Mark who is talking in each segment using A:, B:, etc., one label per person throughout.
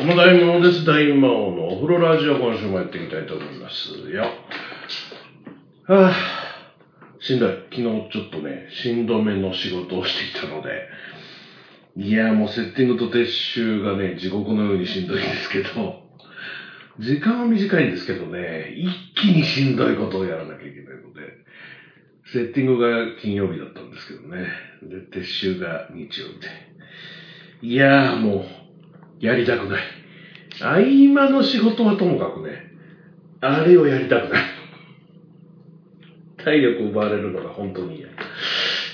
A: どうも大魔王です。大魔王のお風呂ラジオ今週もやっていきたいと思いますよ。はぁ、しんどい。昨日ちょっとね、しんどめの仕事をしていたので、いやもうセッティングと撤収がね、地獄のようにしんどいんですけど、時間は短いんですけどね、一気にしんどいことをやらなきゃいけないので、セッティングが金曜日だったんですけどね、で、撤収が日曜日で。いやーもう、やりたくない。合間の仕事はともかくね、あれをやりたくない。体力奪われるのが本当に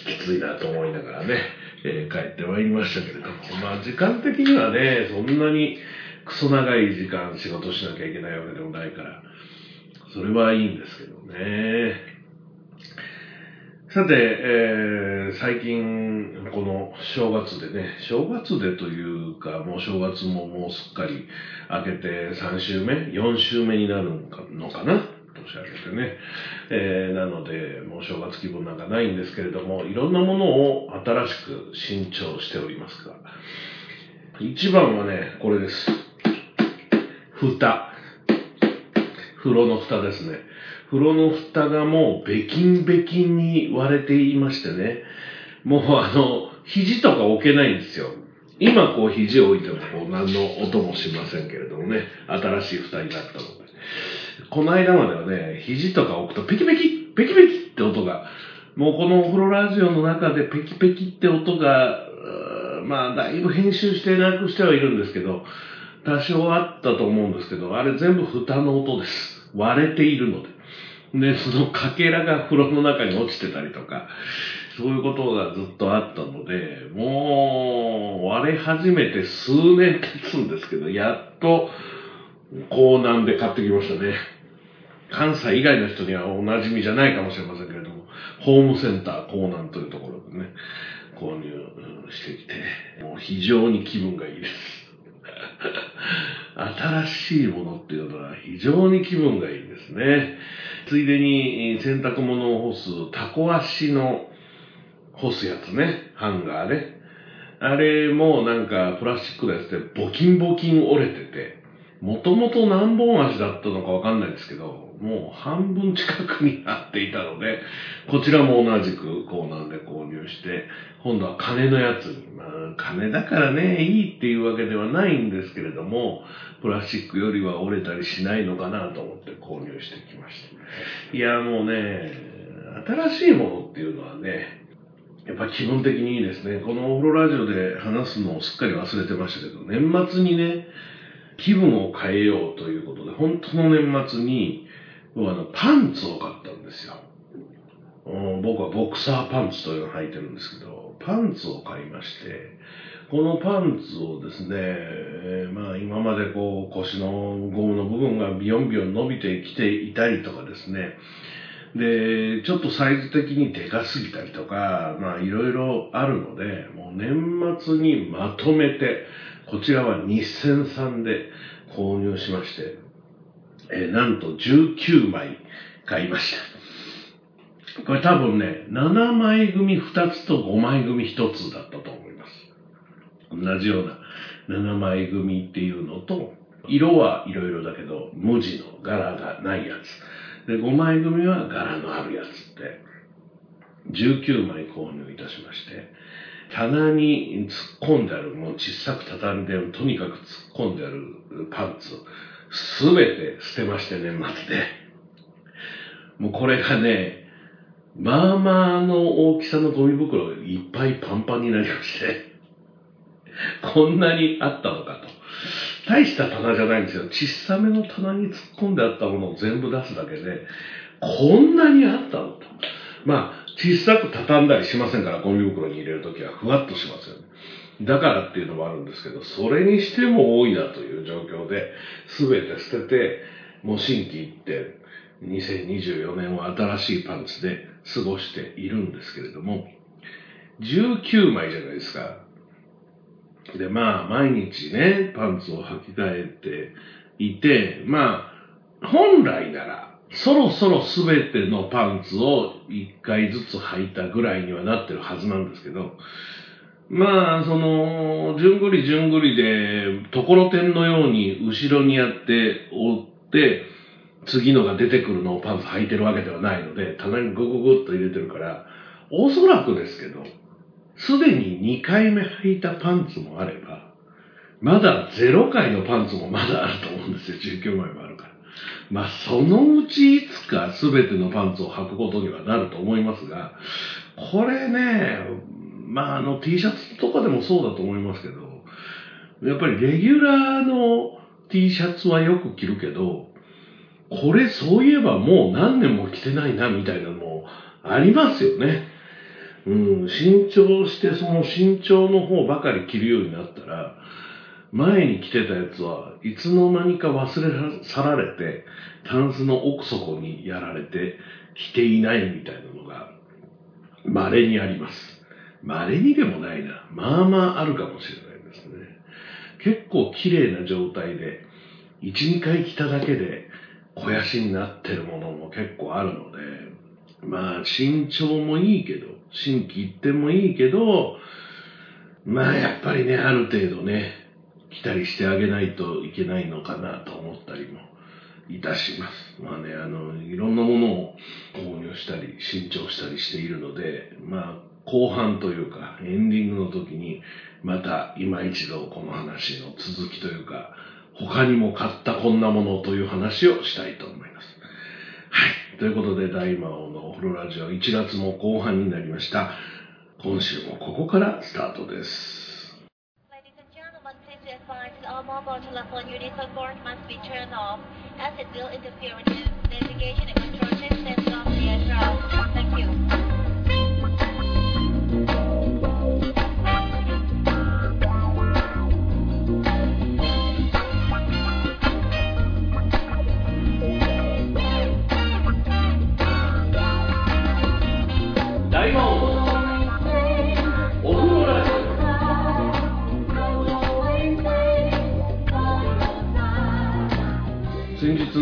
A: きついなと思いながらね、えー帰ってまいりましたけれども、まあ時間的にはね、そんなにクソ長い時間仕事しなきゃいけないわけでもないから、それはいいんですけどね。さて、えー最近、この正月でね、正月でというか、もう正月ももうすっかり明けて3週目、4週目になるのかな年明けてね。えーなので、もう正月気分なんかないんですけれども、いろんなものを新しく新調しておりますが、一番はね、これです。蓋。風呂の蓋ですね。風呂の蓋がもうべきんべきんに割れていましてね、もうあの、肘とか置けないんですよ。今こう肘を置いてもこう何の音もしませんけれどもね、新しい蓋になったので。この間まではね、肘とか置くとペキペキ、ペキペキって音が、もうこのお風呂ラジオの中でペキペキって音が、まあだいぶ編集してなくしてはいるんですけど、多少あったと思うんですけど、あれ全部蓋の音です。割れているので。で、そのかけらが風呂の中に落ちてたりとか、そういうことがずっとあったので、もう割れ始めて数年経つんですけど、やっと港南で買ってきましたね。関西以外の人にはお馴染みじゃないかもしれませんけれども、ホームセンター港南というところでね、購入してきて、もう非常に気分がいいです。新しいものっていうのは非常に気分がいいですね。ついでに洗濯物を干すタコ足の干すやつね、ハンガーね。あれもなんかプラスチックのやつでボキンボキン折れてて、もともと何本足だったのかわかんないですけど、もう半分近くになっていたので、こちらも同じくこうなんで購入して、今度は金のやつに、まあ金だからね、いいっていうわけではないんですけれども、プラスチックよりは折れたりしないのかなと思って購入してきました。いや、もうね、新しいものっていうのはね、やっぱ気分的にいいですね。このお風呂ラジオで話すのをすっかり忘れてましたけど、年末にね、気分を変えようということで、本当の年末に、僕はあのパンツを買ったんですよ。僕はボクサーパンツというのを履いてるんですけど、パンツを買いまして、このパンツをですね、えーまあ今までこう腰のゴムの部分がビヨンビヨン伸びてきていたりとかですね、で、ちょっとサイズ的にでかすぎたりとか、まあいろいろあるので、もう年末にまとめて、こちらは日銭さんで購入しまして、えーなんと19枚買いました。これ多分ね、7枚組2つと5枚組1つだったと思います。同じような7枚組っていうのと、色はいろいろだけど、無地の柄がないやつ。で、5枚組は柄のあるやつって、19枚購入いたしまして、棚に突っ込んである、もう小さく畳んで、とにかく突っ込んであるパンツ、すべて捨てまして、年末で。もうこれがね、まあまあの大きさのゴミ袋いっぱいパンパンになりまして、こんなにあったのかと。大した棚じゃないんですよ。小さめの棚に突っ込んであったものを全部出すだけで、こんなにあったのと。まあ、小さく畳んだりしませんから、ゴミ袋に入れるときはふわっとしますよね。だからっていうのもあるんですけど、それにしても多いなという状況で、すべて捨てて、もう新規行って、2024年は新しいパンツで過ごしているんですけれども、19枚じゃないですか。で、まあ、毎日ね、パンツを履き替えていて、まあ、本来なら、そろそろすべてのパンツを1回ずつ履いたぐらいにはなってるはずなんですけど、まあ、その、じゅんぐりじゅんぐりで、ところてんのように後ろにやって、折って、次のが出てくるのをパンツ履いてるわけではないので、棚にグググッと入れてるから、おそらくですけど、すでに2回目履いたパンツもあれば、まだ0回のパンツもまだあると思うんですよ。19枚もあるから。まあ、そのうちいつか全てのパンツを履くことにはなると思いますが、これね、まあ、あの T シャツとかでもそうだと思いますけど、やっぱりレギュラーの T シャツはよく着るけど、これそういえばもう何年も着てないなみたいなのもありますよね。うん、新調してその新調の方ばかり着るようになったら、前に着てたやつはいつの間にか忘れ去られて、タンスの奥底にやられて着ていないみたいなのが稀にあります。稀にでもないな。まあまああるかもしれないですね。結構綺麗な状態で、1、2回着ただけで肥やしになってるものも結構あるので、まあ身長もいいけど、新規一点もいいけど、まあやっぱりね、ある程度ね、着たりしてあげないといけないのかなと思ったりもいたします。まあね、あの、いろんなものを購入したり、新調したりしているので、まあ後半というか、エンディングの時に、また今一度この話の続きというか、他にも買ったこんなものという話をしたいと思います。はい。ということで、大魔王のオフロラジオ1月も後半になりました。今週もここからスタートです。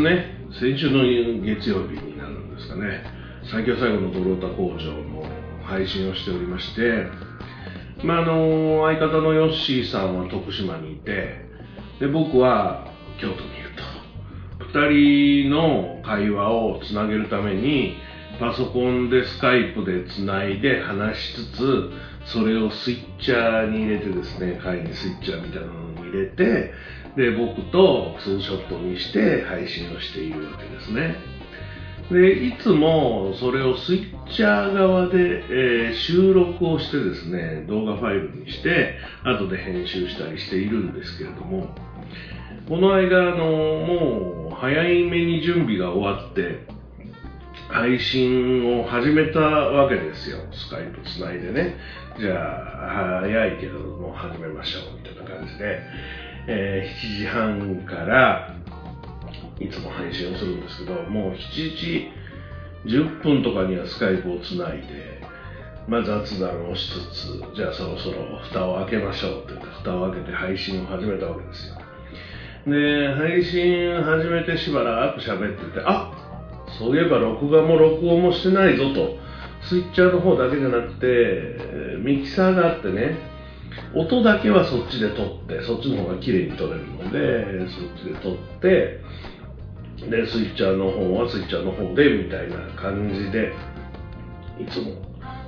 A: ね、先週の月曜日になるんですかね、最強最後のドロータ工場の配信をしておりまして、まあ、あの、相方のヨッシーさんは徳島にいて、で、僕は京都にいると。二人の会話をつなげるために、パソコンでスカイプでつないで話しつつ、それをスイッチャーに入れてですね、会にスイッチャーみたいなのに入れて、で、僕とツーショットにして配信をしているわけですね。で、いつもそれをスイッチャー側で、えー収録をしてですね、動画ファイルにして、後で編集したりしているんですけれども、この間、あの、もう早いめに準備が終わって、配信を始めたわけですよ。スカイプつないでね。じゃあ、早いけどもう始めましょう、みたいな感じで、えー7時半から、いつも配信をするんですけど、もう7時10分とかにはスカイプをつないで、まあ、雑談をしつつ、じゃあそろそろ蓋を開けましょうって言って、蓋を開けて配信を始めたわけですよ。で、配信始めてしばらく喋ってて、あそういえば録画も録音もしてないぞと、スイッチャーの方だけじゃなくて、ミキサーがあってね、音だけはそっちで撮って、そっちの方が綺麗に撮れるので、そっちで撮って、で、スイッチャーの方はスイッチャーの方で、みたいな感じで、いつも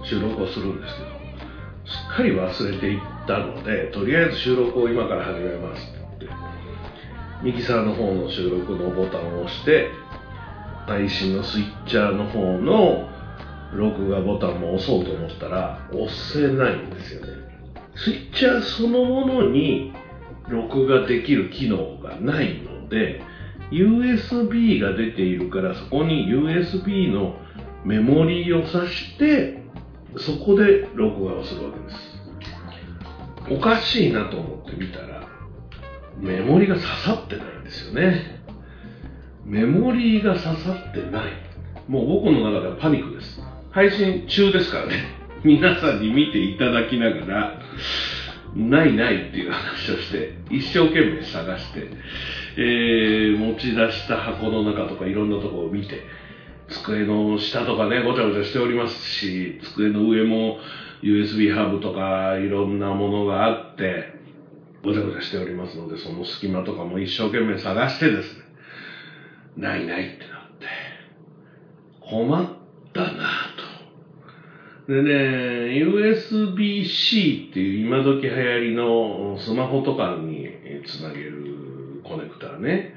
A: 収録をするんですけど、すっかり忘れていったので、とりあえず収録を今から始めますって言って、ミキサーの方の収録のボタンを押して、配信のスイッチャーの方の録画ボタンも押そうと思ったら、押せないんですよね。スイッチャーそのものに録画できる機能がないので、USB が出ているから、そこに USB のメモリーを挿して、そこで録画をするわけです。おかしいなと思ってみたら、メモリが刺さってないんですよね。メモリーが刺さってない。もう僕の中ではパニックです。配信中ですからね。皆さんに見ていただきながら、ないないっていう話をして、一生懸命探して、えー持ち出した箱の中とかいろんなところを見て、机の下とかね、ごちゃごちゃしておりますし、机の上も USB ハブとかいろんなものがあって、ごちゃごちゃしておりますので、その隙間とかも一生懸命探してですね、ないないってなって、困っ。でね、USB-C っていう今時流行りのスマホとかにつなげるコネクターね。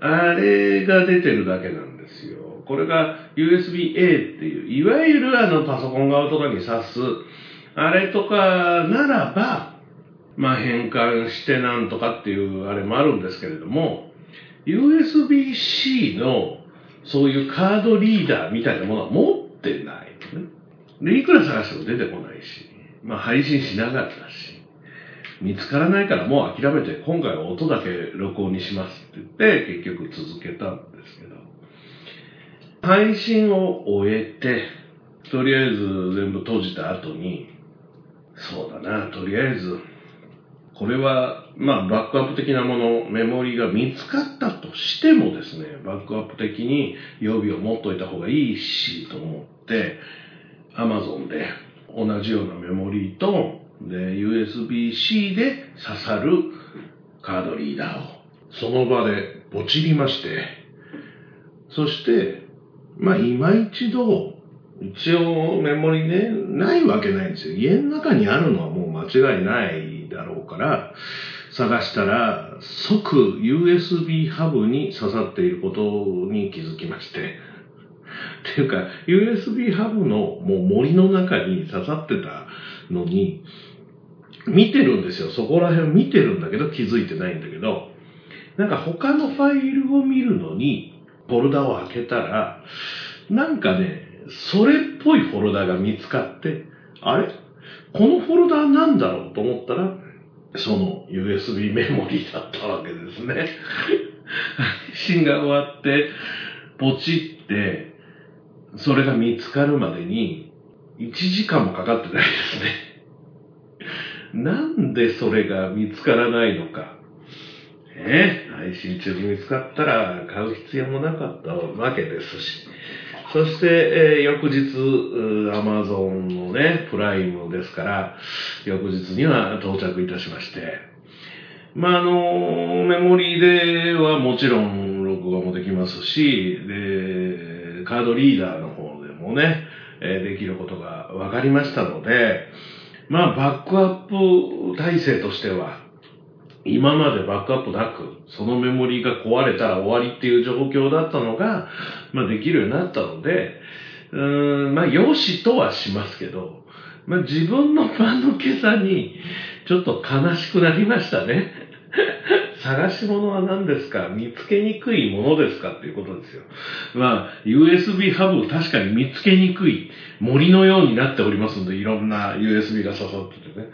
A: あれが出てるだけなんですよ。これが USB-A っていう、いわゆるあのパソコン側とかに挿す、あれとかならば、まあ変換してなんとかっていうあれもあるんですけれども、USB-C のそういうカードリーダーみたいなものは持ってない。で、いくら探しても出てこないし、まあ配信しなかったし、見つからないからもう諦めて今回は音だけ録音にしますって言って結局続けたんですけど、配信を終えて、とりあえず全部閉じた後に、そうだな、とりあえず、これは、まあ、バックアップ的なもの、メモリが見つかったとしてもですね、バックアップ的に予備を持っといた方がいいし、と思って、Amazon で同じようなメモリーと、で、USB-C で刺さるカードリーダーを、その場でポチりまして、そして、まあ、今一度、一応メモリね、ないわけないんですよ。家の中にあるのはもう間違いないだろうから、探したら、即 USB ハブに刺さっていることに気づきまして。っていうか、USB ハブのもう森の中に刺さってたのに、見てるんですよ。そこら辺見てるんだけど気づいてないんだけど、なんか他のファイルを見るのに、フォルダを開けたら、なんかね、それっぽいフォルダが見つかって、あれ？このフォルダなんだろうと思ったら、その USB メモリだったわけですね。配信が終わって、ポチって、それが見つかるまでに、1時間もかかってないですね。なんでそれが見つからないのか。ね、配信中に見つかったら買う必要もなかったわけですし。そして、えー翌日、アマゾンのね、プライムですから、翌日には到着いたしまして。まあ、あの、メモリーではもちろん録画もできますし、で、カードリーダーの方でもね、えできることが分かりましたので、まあ、バックアップ体制としては、今までバックアップなく、そのメモリーが壊れたら終わりっていう状況だったのが、まあできるようになったので、うーん、まあ良しとはしますけど、まあ自分の間のけさに、ちょっと悲しくなりましたね。探し物は何ですか？見つけにくいものですか？っていうことですよ。まあ、USB ハブを確かに見つけにくい森のようになっておりますので、いろんな USB が刺さっててね。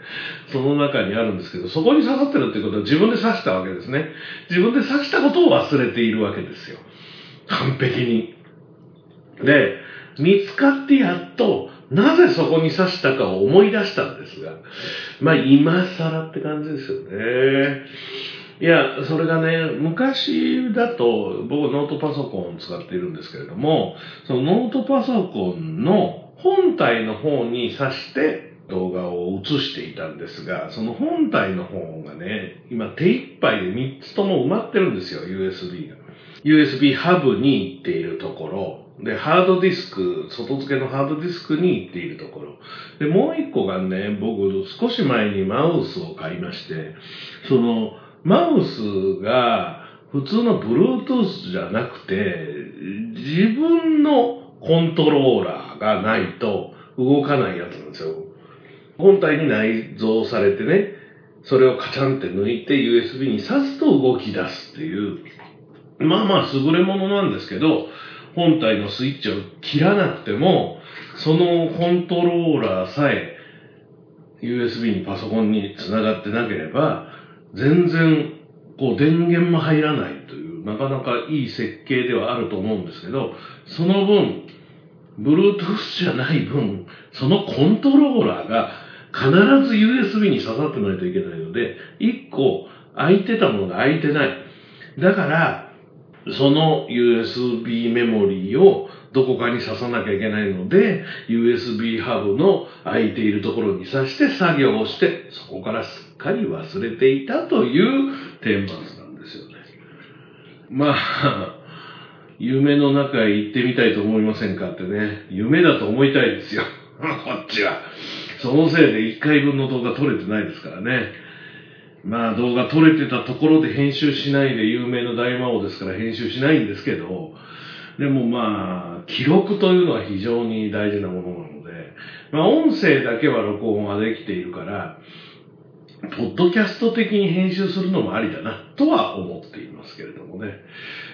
A: その中にあるんですけど、そこに刺さってるっていうことは自分で刺したわけですね。自分で刺したことを忘れているわけですよ。完璧に。で、見つかってやっと、なぜそこに刺したかを思い出したんですが、まあ今更って感じですよね。いや、それがね、昔だと、僕ノートパソコンを使っているんですけれども、そのノートパソコンの本体の方に挿して動画を映していたんですが、その本体の方がね、今手一杯で3つとも埋まってるんですよ、USB が。USB ハブに行っているところ、で、ハードディスク、外付けのハードディスクに行っているところ。で、もう一個がね、僕少し前にマウスを買いまして、その、マウスが普通の Bluetooth じゃなくて、自分のコントローラーがないと動かないやつなんですよ。本体に内蔵されてね、それをカチャンって抜いて USB に挿すと動き出すっていう、まあまあ優れものなんですけど、本体のスイッチを切らなくても、そのコントローラーさえ USB にパソコンにつながってなければ、全然こう電源も入らないという、なかなかいい設計ではあると思うんですけど、その分、Bluetooth じゃない分、そのコントローラーが必ず USB に刺さってないといけないので、一個空いてたものが空いてない。だから、その USB メモリーをどこかに刺さなきゃいけないので、USB ハブの空いているところに刺して作業をして、そこからすっかり忘れていたという天末なんですよね。まあ、夢の中へ行ってみたいと思いませんかってね、夢だと思いたいですよ。こっちは。そのせいで1回分の動画撮れてないですからね。まあ動画撮れてたところで編集しないで有名な大魔王ですから編集しないんですけど、でもまあ、記録というのは非常に大事なものなので、まあ音声だけは録音はできているから、ポッドキャスト的に編集するのもありだな、とは思っていますけれどもね。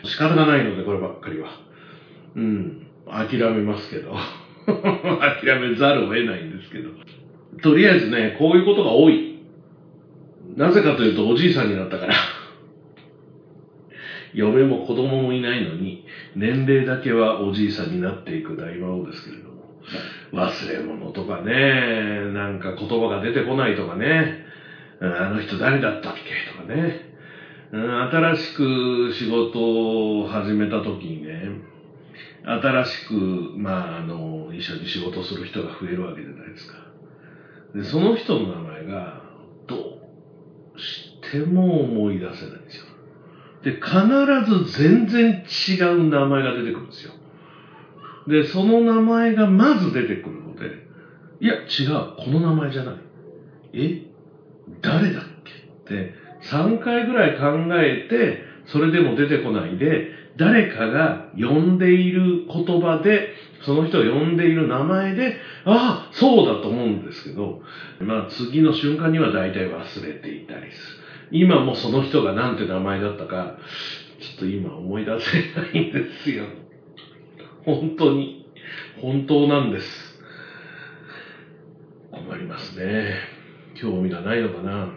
A: 仕方がないので、こればっかりは。うん。諦めますけど。諦めざるを得ないんですけど。とりあえずね、こういうことが多い。なぜかというと、おじいさんになったから。嫁も子供もいないのに、年齢だけはおじいさんになっていく大魔王ですけれども。忘れ物とかね、なんか言葉が出てこないとかね、あの人誰だったっけとかね、新しく仕事を始めた時にね、新しく、まあ、あの、一緒に仕事する人が増えるわけじゃないですか。で、その人の名前が、どうしても思い出せないんですよ。で、必ず全然違う名前が出てくるんですよ。で、その名前がまず出てくるので、いや、違う、この名前じゃない。え？誰だっけ？って、3回ぐらい考えて、それでも出てこないで、誰かが呼んでいる言葉で、その人を呼んでいる名前で、ああ、そうだと思うんですけど、まあ次の瞬間には大体忘れていたりする。今もその人が何て名前だったか、ちょっと今思い出せないんですよ。本当に、本当なんです。困りますね。興味がないのかな。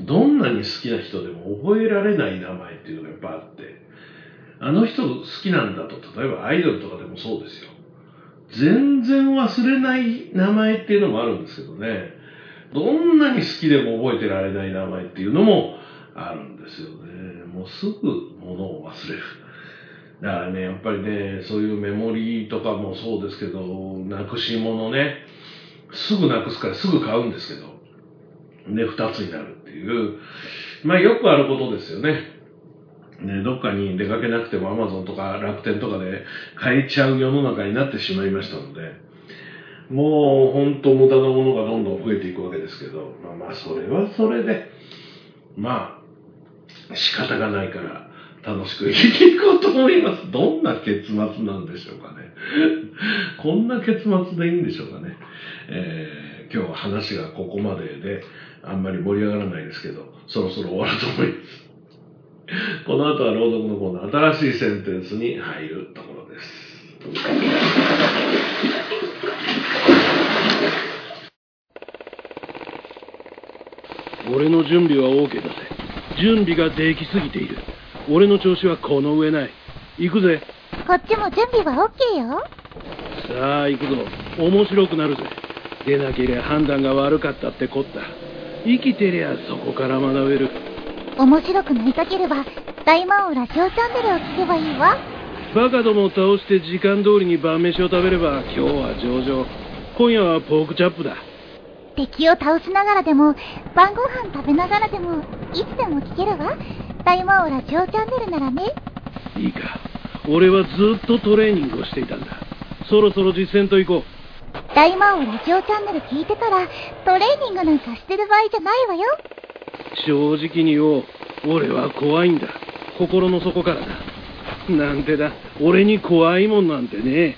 A: どんなに好きな人でも覚えられない名前っていうのがやっぱあって、あの人好きなんだと、例えばアイドルとかでもそうですよ。全然忘れない名前っていうのもあるんですけどね。どんなに好きでも覚えてられない名前っていうのもあるんですよね。もうすぐ物を忘れる。だからね、やっぱりね、そういうメモリーとかもそうですけど、なくし物ね、すぐなくすからすぐ買うんですけど、で、二つになるっていう、まあよくあることですよね。ね、どっかに出かけなくても Amazon とか楽天とかで買えちゃう世の中になってしまいましたので、もう本当無駄なものがどんどん増えていくわけですけど、まあまあそれはそれで、まあ仕方がないから楽しく生きていこうと思います。どんな結末なんでしょうかね。こんな結末でいいんでしょうかね。えー今日は話がここまでで、あんまり盛り上がらないですけど、そろそろ終わると思います。この後は朗読のコーナー、新しいセンテンスに入るところです。
B: 俺の準備は OK だぜ。準備ができすぎている。俺の調子はこの上ない。行くぜ。
C: こっちも準備は OK よ。
B: さあ行くぞ。面白くなるぜ。出なけりゃ判断が悪かったってこった。生きてりゃそこから学べる。
C: 面白くなりたければ、大魔王ラジオチャンネルを聞けばいいわ。
B: バカどもを倒して時間通りに晩飯を食べれば今日は上々。今夜はポークチャップだ
C: 敵を倒しながらでも、晩ご飯食べながらでも、いつでも聞けるわ。大魔王ラジオチャンネルならね。
B: いいか。俺はずっとトレーニングをしていたんだ。そろそろ実践と行こう。
C: 大魔王ラジオチャンネル聞いてたら、トレーニングなんかしてる場合じゃないわよ。
B: 正直に言おう。俺は怖いんだ。心の底からだ。なんてだ。俺に怖いもんなんてね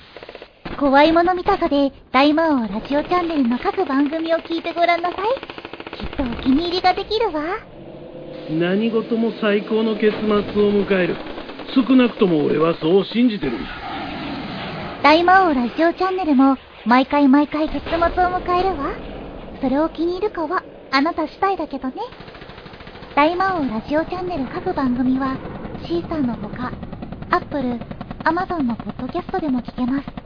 C: 怖いもの見たさで、大魔王ラジオチャンネルの各番組を聞いてごらんなさい。きっとお気に入りができるわ。
B: 何事も最高の結末を迎える少なくとも俺はそう信じてるんだ
C: 大魔王ラジオチャンネルも、毎回毎回結末を迎えるわ。それを気に入るかは、あなた次第だけどね。大魔王ラジオチャンネル各番組は、シーサーのほか、Apple、Amazon のポッドキャストでも聞けます。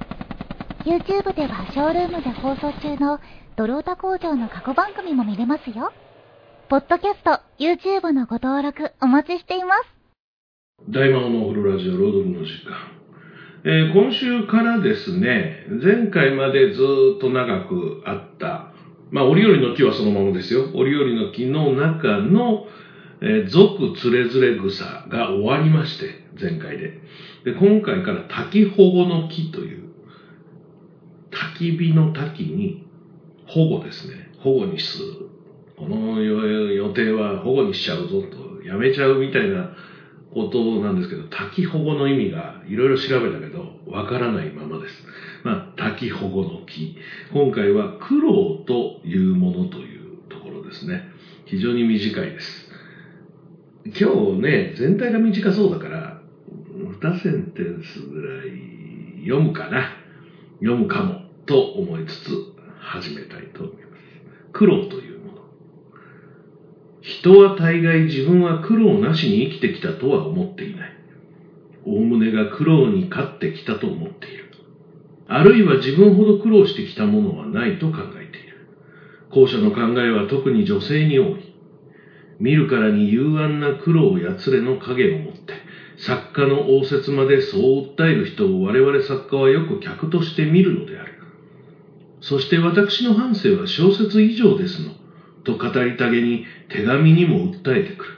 C: YouTube ではショールームで放送中のドロータ工場の過去番組も見れますよ。ポッドキャスト、YouTube のご登録お待ちしています。
A: 大魔王のお風呂ラジオ朗読の時間。えー今週からですね、前回までずっと長くあった、まあ、折々の木はそのままですよ。折々の木の中の、えー俗つれづれ草が終わりまして、前回で。で、今回から滝保護の木という、焚き火の滝に保護ですね。保護にする。この予定は保護にしちゃうぞと、やめちゃうみたいなことなんですけど、滝保護の意味がいろいろ調べたけど、わからないままです。まあ、滝保護の木。今回は苦労というものというところですね。非常に短いです。今日ね、全体が短そうだから、2センテンスぐらい読むかな。読むかもと思いつつ始めたいと思います。苦労というもの。人は大概自分は苦労なしに生きてきたとは思っていない。大胸が苦労に勝ってきたと思っている。あるいは自分ほど苦労してきたものはないと考えている。後者の考えは特に女性に多い。見るからに幽暗な苦労やつれの影を持って、作家の応接までそう訴える人を我々作家はよく客として見るのである。そして私の半生は小説以上ですの、と語りたげに手紙にも訴えてくる。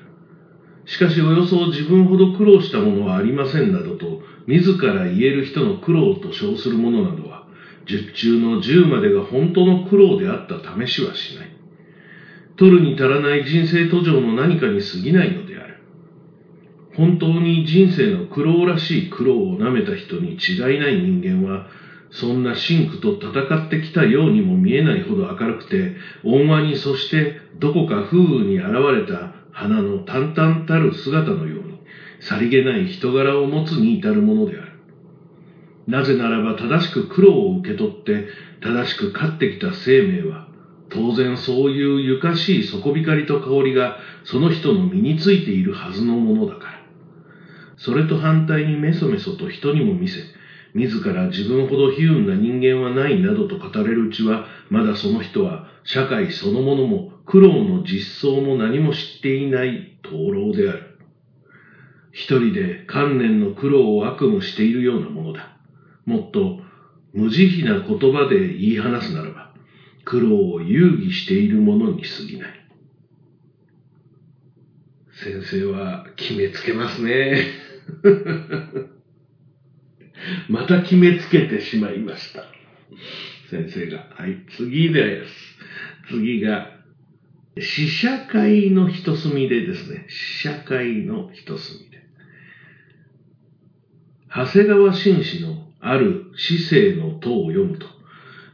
A: しかしおよそ自分ほど苦労したものはありませんなどと、自ら言える人の苦労と称するものなどは、十中の十までが本当の苦労であった試しはしない。取るに足らない人生途上の何かに過ぎないのである。本当に人生の苦労らしい苦労を舐めた人に違いない人間は、そんな真苦と戦ってきたようにも見えないほど明るくて、温和にそしてどこか風雨に現れた花の淡々たる姿のように、さりげない人柄を持つに至るものである。なぜならば正しく苦労を受け取って、正しく勝ってきた生命は、当然そういうゆかしい底光と香りがその人の身についているはずのものだから。それと反対にメソメソと人にも見せ、自ら自分ほど悲運な人間はないなどと語れるうちは、まだその人は社会そのものも苦労の実相も何も知っていない灯籠である。一人で観念の苦労を悪夢しているようなものだ。もっと無慈悲な言葉で言い放すならば、苦労を遊戯しているものに過ぎない。先生は決めつけますね。また決めつけてしまいました。先生が。はい、次です。次が、試写会の一隅でですね。試写会の一隅で。長谷川紳士のある市政の塔を読むと、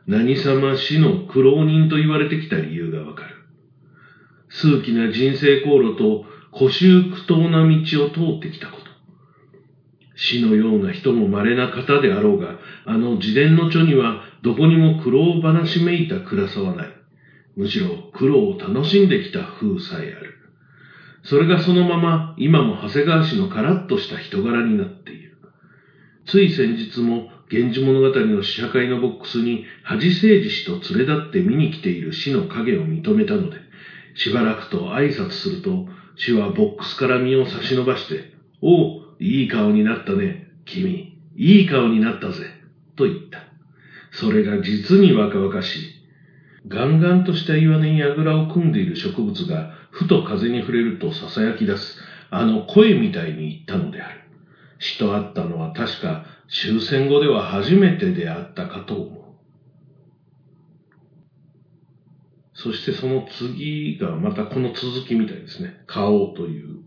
A: 何様死の苦労人と言われてきた理由がわかる。数奇な人生航路と古臭苦闘な道を通ってきたこと。死のような人も稀な方であろうが、あの自伝の著にはどこにも苦労話めいた暗さはない。むしろ苦労を楽しんできた風さえある。それがそのまま今も長谷川氏のカラッとした人柄になっている。つい先日も源氏物語の試写会のボックスに恥誠二氏と連れ立って見に来ている死の影を認めたので、しばらくと挨拶すると、死はボックスから身を差し伸ばして、おう、いい顔になったね。君、いい顔になったぜ。と言った。それが実に若々しい。ガンガンとした岩根にあぐらを組んでいる植物が、ふと風に触れると囁き出す、あの声みたいに言ったのである。死と会ったのは確か終戦後では初めてであったかと思う。そしてその次がまたこの続きみたいですね。顔という。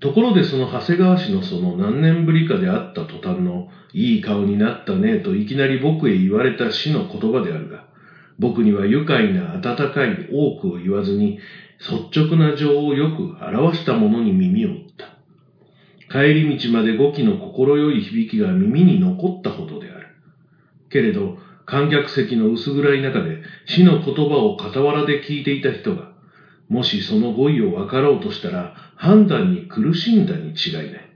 A: ところでその長谷川氏のその何年ぶりかであった途端のいい顔になったねといきなり僕へ言われた死の言葉であるが、僕には愉快な温かい多くを言わずに率直な情をよく表したものに耳を打った。帰り道まで語気の心よい響きが耳に残ったほどである。けれど、観客席の薄暗い中で死の言葉を傍らで聞いていた人が、もしその語彙を分かろうとしたら判断に苦しんだに違いない。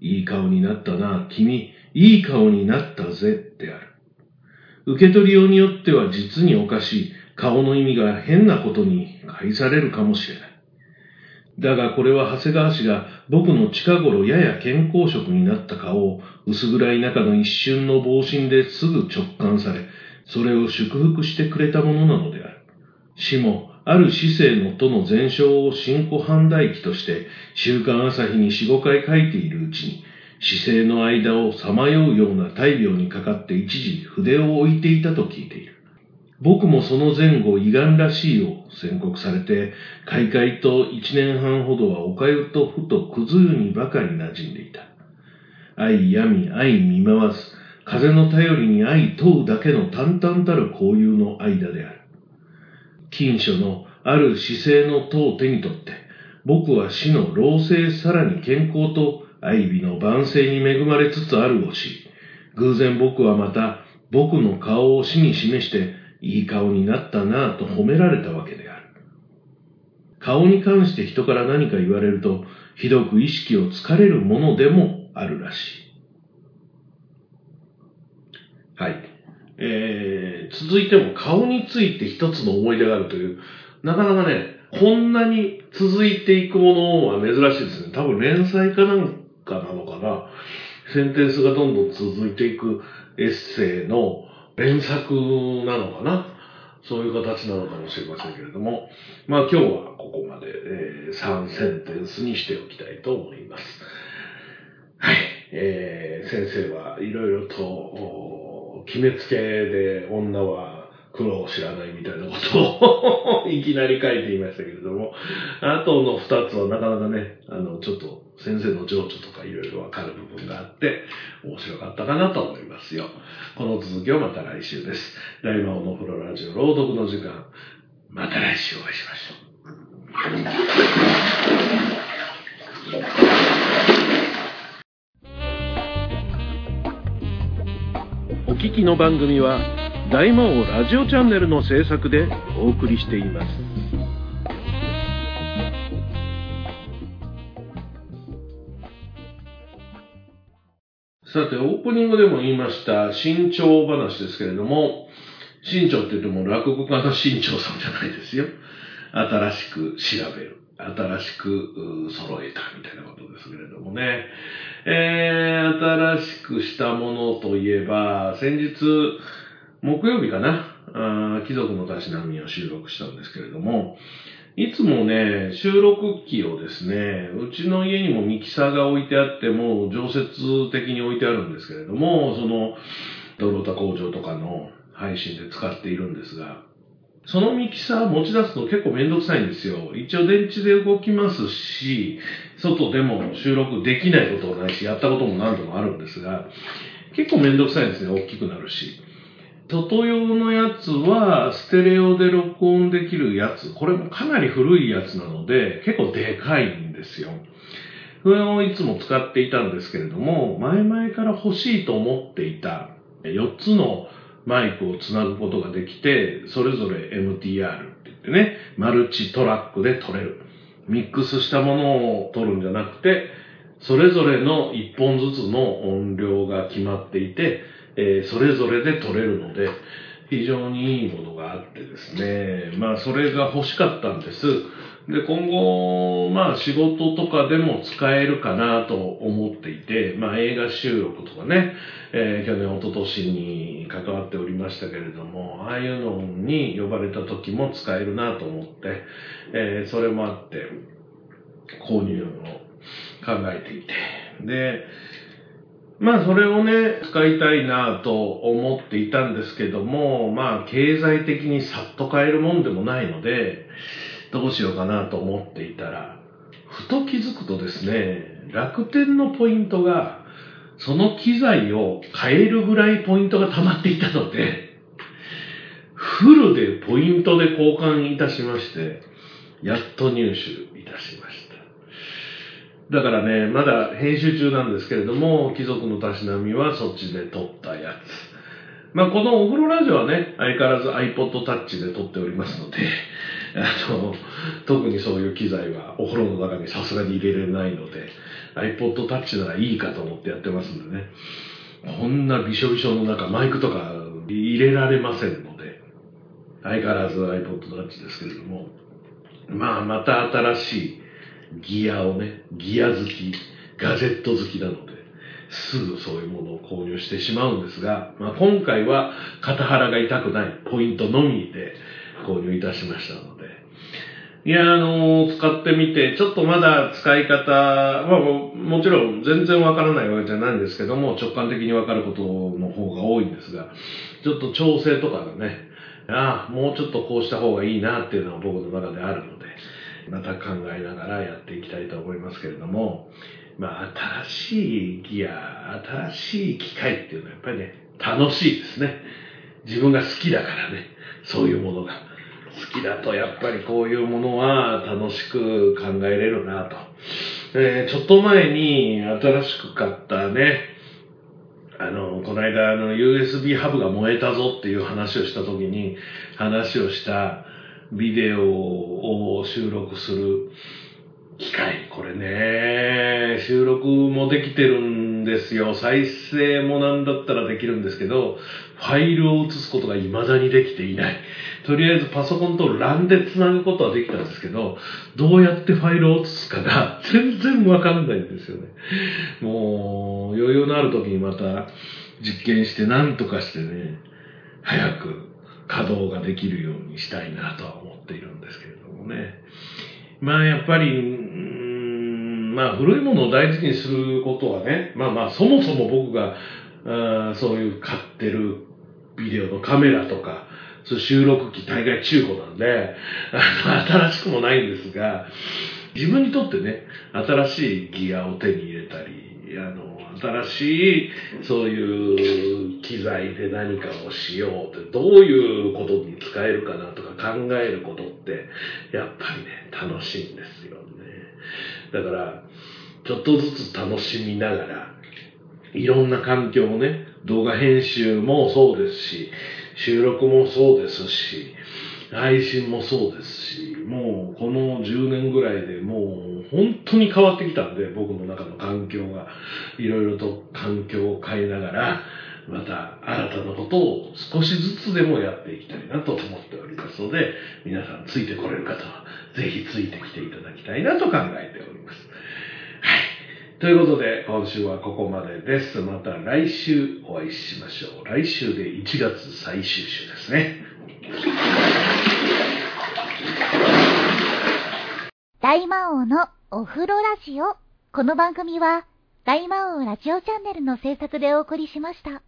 A: いい顔になったな、君、いい顔になったぜ、である。受け取りようによっては実におかしい顔の意味が変なことに返されるかもしれない。だがこれは長谷川氏が僕の近頃やや健康色になった顔を薄暗い中の一瞬の防振ですぐ直感され、それを祝福してくれたものなのである。死も、ある市政の都の前哨を新古判代記として、週刊朝日に四五回書いているうちに、市政の間をさまようような大病にかかって一時筆を置いていたと聞いている。僕もその前後、胃がんらしいを宣告されて、開会と一年半ほどはおかゆとふとくず湯にばかり馴染んでいた。愛闇、愛見回す、風の頼りに愛問うだけの淡々たる交友の間である。近所のある姿勢の塔を手に取って、僕は死の老成さらに健康と愛美の万世に恵まれつつあるをし、偶然僕はまた僕の顔を死に示して、いい顔になったなぁと褒められたわけである。顔に関して人から何か言われると、ひどく意識をつかれるものでもあるらしい。はい。えー、続いても顔について一つの思い出があるという、なかなかね、こんなに続いていくものは珍しいですね。多分連載かなんかなのかな。センテンスがどんどん続いていくエッセイの連作なのかな。そういう形なのかもしれませんけれども、まあ今日はここまで、えー、3センテンスにしておきたいと思います。はい。えー、先生はいろいろと、決めつけで女は苦労を知らないみたいなことを いきなり書いていましたけれども、あとの二つはなかなかね、あの、ちょっと先生の情緒とかいろいろわかる部分があって、面白かったかなと思いますよ。この続きはまた来週です。大魔王のプロラジオ朗読の時間、また来週お会いしまし
B: ょう。聞きの番組は大魔王ラジオチャンネルの制作でお送りしています。
A: さて、オープニングでも言いました、新潮話ですけれども、新潮って言っても落語家の新潮さんじゃないですよ。新しく調べる。新しく揃えたみたいなことですけれどもね。えー、新しくしたものといえば、先日、木曜日かな、あ貴族のたしなみを収録したんですけれども、いつもね、収録機をですね、うちの家にもミキサーが置いてあって、もう常設的に置いてあるんですけれども、その、ドロータ工場とかの配信で使っているんですが、そのミキサー持ち出すの結構めんどくさいんですよ。一応電池で動きますし、外でも収録できないことはないし、やったことも何度もあるんですが、結構めんどくさいんですね、大きくなるし。トト用のやつは、ステレオで録音できるやつ。これもかなり古いやつなので、結構でかいんですよ。それをいつも使っていたんですけれども、前々から欲しいと思っていた4つのマイクをつなぐことができて、それぞれ MTR って言ってね、マルチトラックで撮れる。ミックスしたものを撮るんじゃなくて、それぞれの1本ずつの音量が決まっていて、えー、それぞれで取れるので、非常にいいものがあってですね、まあそれが欲しかったんです。で、今後、まあ仕事とかでも使えるかなと思っていて、まあ映画収録とかね、えー、去年、一昨年に関わっておりましたけれども、ああいうのに呼ばれた時も使えるなと思って、えー、それもあって、購入を考えていて、で、まあそれをね、使いたいなと思っていたんですけども、まあ経済的にさっと買えるもんでもないので、どうしようかなと思っていたら、ふと気づくとですね、楽天のポイントが、その機材を買えるぐらいポイントが溜まっていたので、フルでポイントで交換いたしまして、やっと入手いたしました。だからね、まだ編集中なんですけれども、貴族のたしなみはそっちで撮ったやつ。まあ、このお風呂ラジオはね、相変わらず iPod Touch で撮っておりますので、あの、特にそういう機材はお風呂の中にさすがに入れれないので、iPod Touch ならいいかと思ってやってますんでね。こんなびしょびしょの中、マイクとか入れられませんので、相変わらず iPod Touch ですけれども、まあ、また新しいギアをね、ギア好き、ガジェット好きなので、すぐそういうものを購入してしまうんですが、まあ、今回は肩腹が痛くないポイントのみで購入いたしましたので、いや、あの使ってみて、ちょっとまだ使い方、まあももちろん全然わからないわけじゃないんですけども、直感的にわかることの方が多いんですが、ちょっと調整とかがね、ああ、もうちょっとこうした方がいいなっていうのは僕の中であるので、また考えながらやっていきたいと思いますけれども、まあ、新しいギア、新しい機械っていうのはやっぱりね、楽しいですね。自分が好きだからね、そういうものが。好きだとやっぱりこういうものは楽しく考えれるなと。えー、ちょっと前に新しく買ったね、あの、この間あの USB ハブが燃えたぞっていう話をした時に話をしたビデオを収録する機械。これね、収録もできてるんですよ。再生もなんだったらできるんですけど、ファイルを移すことが未だにできていない。とりあえずパソコンと LAN で繋ぐことはできたんですけど、どうやってファイルを移すかが 全然わかんないんですよね。もう、余裕のある時にまた実験して何とかしてね、早く稼働ができるようにしたいなとは思っているんですけれどもね。まあやっぱり、まあ古いものを大事にすることはね、まあまあそもそも僕が、あそういう買ってるビデオのカメラとか、そう収録機大概中古なんで、新しくもないんですが、自分にとってね、新しいギアを手に入れたり、あの、新しいそういう機材で何かをしようって、どういうことに使えるかなとか考えることって、やっぱりね、楽しいんですよね。だから、ちょっとずつ楽しみながら、いろんな環境をね、動画編集もそうですし、収録もそうですし、配信もそうですし、もうこの10年ぐらいでもう本当に変わってきたんで、僕の中の環境が、いろいろと環境を変えながら、また新たなことを少しずつでもやっていきたいなと思っておりますので、皆さんついてこれる方は、ぜひついてきていただきたいなと考えております。ということで、今週はここまでです。また来週お会いしましょう。来週で1月最終週ですね。
C: 大魔王のお風呂ラジオ。この番組は、大魔王ラジオチャンネルの制作でお送りしました。